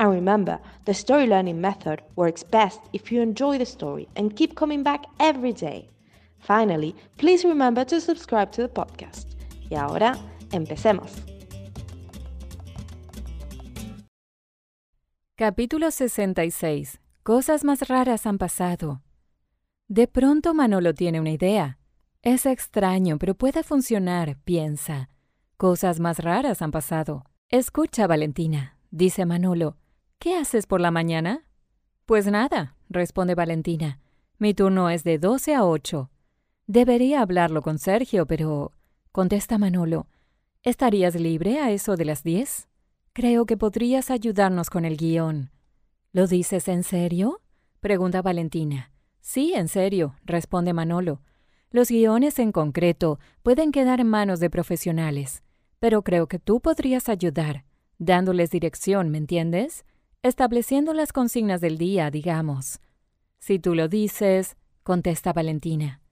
And remember, the story learning method works best if you enjoy the story and keep coming back every day. Finally, please remember to subscribe to the podcast. Y ahora, empecemos. Capítulo 66. Cosas más raras han pasado. De pronto Manolo tiene una idea. Es extraño, pero puede funcionar, piensa. Cosas más raras han pasado. Escucha, Valentina, dice Manolo. ¿Qué haces por la mañana? Pues nada, responde Valentina. Mi turno es de doce a ocho. Debería hablarlo con Sergio, pero... contesta Manolo. ¿Estarías libre a eso de las diez? Creo que podrías ayudarnos con el guion. ¿Lo dices en serio? pregunta Valentina. Sí, en serio, responde Manolo. Los guiones en concreto pueden quedar en manos de profesionales, pero creo que tú podrías ayudar, dándoles dirección, ¿me entiendes? Estableciendo las consignas del día, digamos. Si tú lo dices, contesta Valentina.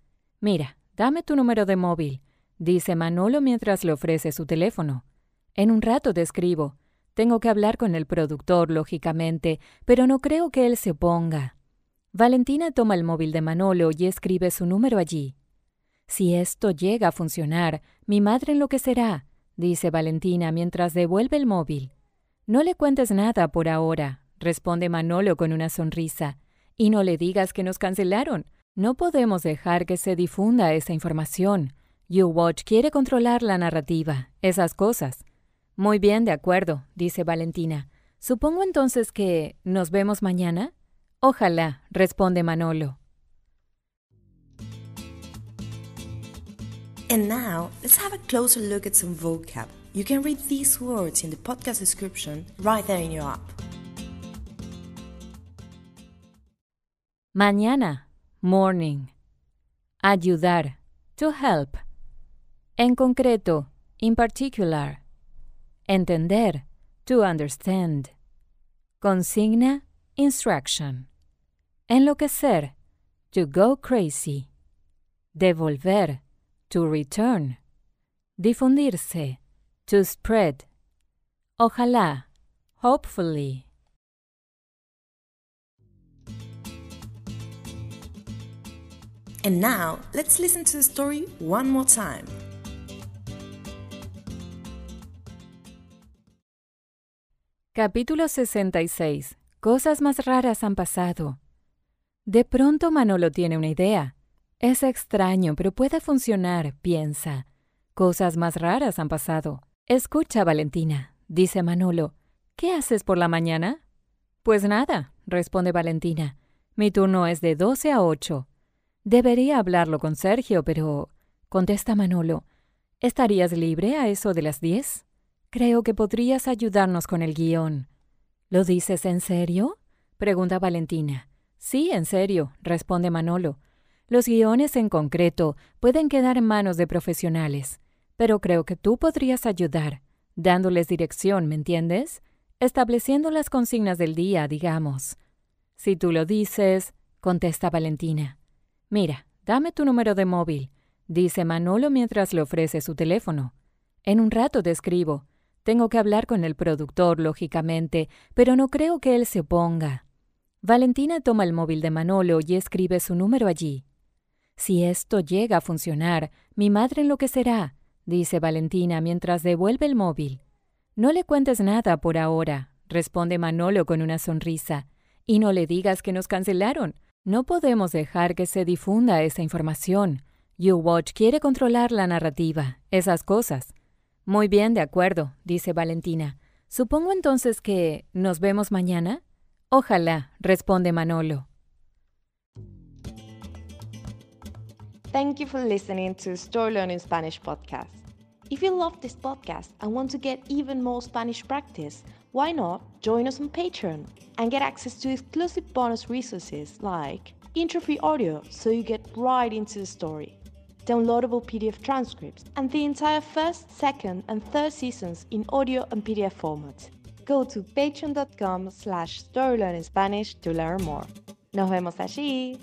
Mira, dame tu número de móvil, dice Manolo mientras le ofrece su teléfono. En un rato te escribo. Tengo que hablar con el productor, lógicamente, pero no creo que él se oponga. Valentina toma el móvil de Manolo y escribe su número allí. Si esto llega a funcionar, mi madre enloquecerá, dice Valentina mientras devuelve el móvil. No le cuentes nada por ahora, responde Manolo con una sonrisa. Y no le digas que nos cancelaron. No podemos dejar que se difunda esa información. YouWatch quiere controlar la narrativa, esas cosas. Muy bien, de acuerdo, dice Valentina. Supongo entonces que nos vemos mañana. Ojalá, responde Manolo. And now, let's have a closer look at some vocab. You can read these words in the podcast description right there in your app. Mañana, morning. Ayudar, to help. En concreto, in particular. Entender, to understand. Consigna, instruction. Enloquecer, to go crazy. Devolver, to return. Difundirse, to spread. Ojalá, hopefully. And now, let's listen to the story one more time. Capítulo 66. Cosas más raras han pasado. De pronto Manolo tiene una idea. Es extraño, pero puede funcionar, piensa. Cosas más raras han pasado. Escucha, Valentina, dice Manolo. ¿Qué haces por la mañana? Pues nada, responde Valentina. Mi turno es de doce a ocho. Debería hablarlo con Sergio, pero... contesta Manolo. ¿Estarías libre a eso de las diez? Creo que podrías ayudarnos con el guion. ¿Lo dices en serio? pregunta Valentina. Sí, en serio, responde Manolo. Los guiones en concreto pueden quedar en manos de profesionales pero creo que tú podrías ayudar, dándoles dirección, ¿me entiendes? Estableciendo las consignas del día, digamos. Si tú lo dices, contesta Valentina. Mira, dame tu número de móvil, dice Manolo mientras le ofrece su teléfono. En un rato te escribo. Tengo que hablar con el productor, lógicamente, pero no creo que él se oponga. Valentina toma el móvil de Manolo y escribe su número allí. Si esto llega a funcionar, mi madre enloquecerá, dice Valentina mientras devuelve el móvil. No le cuentes nada por ahora, responde Manolo con una sonrisa. Y no le digas que nos cancelaron. No podemos dejar que se difunda esa información. YouWatch quiere controlar la narrativa, esas cosas. Muy bien, de acuerdo, dice Valentina. Supongo entonces que nos vemos mañana. Ojalá, responde Manolo. Thank you for listening to Story Learning Spanish podcast. If you love this podcast and want to get even more Spanish practice, why not join us on Patreon and get access to exclusive bonus resources like intro free audio so you get right into the story, downloadable PDF transcripts, and the entire first, second, and third seasons in audio and PDF format. Go to patreon.com slash storylearningspanish to learn more. Nos vemos allí.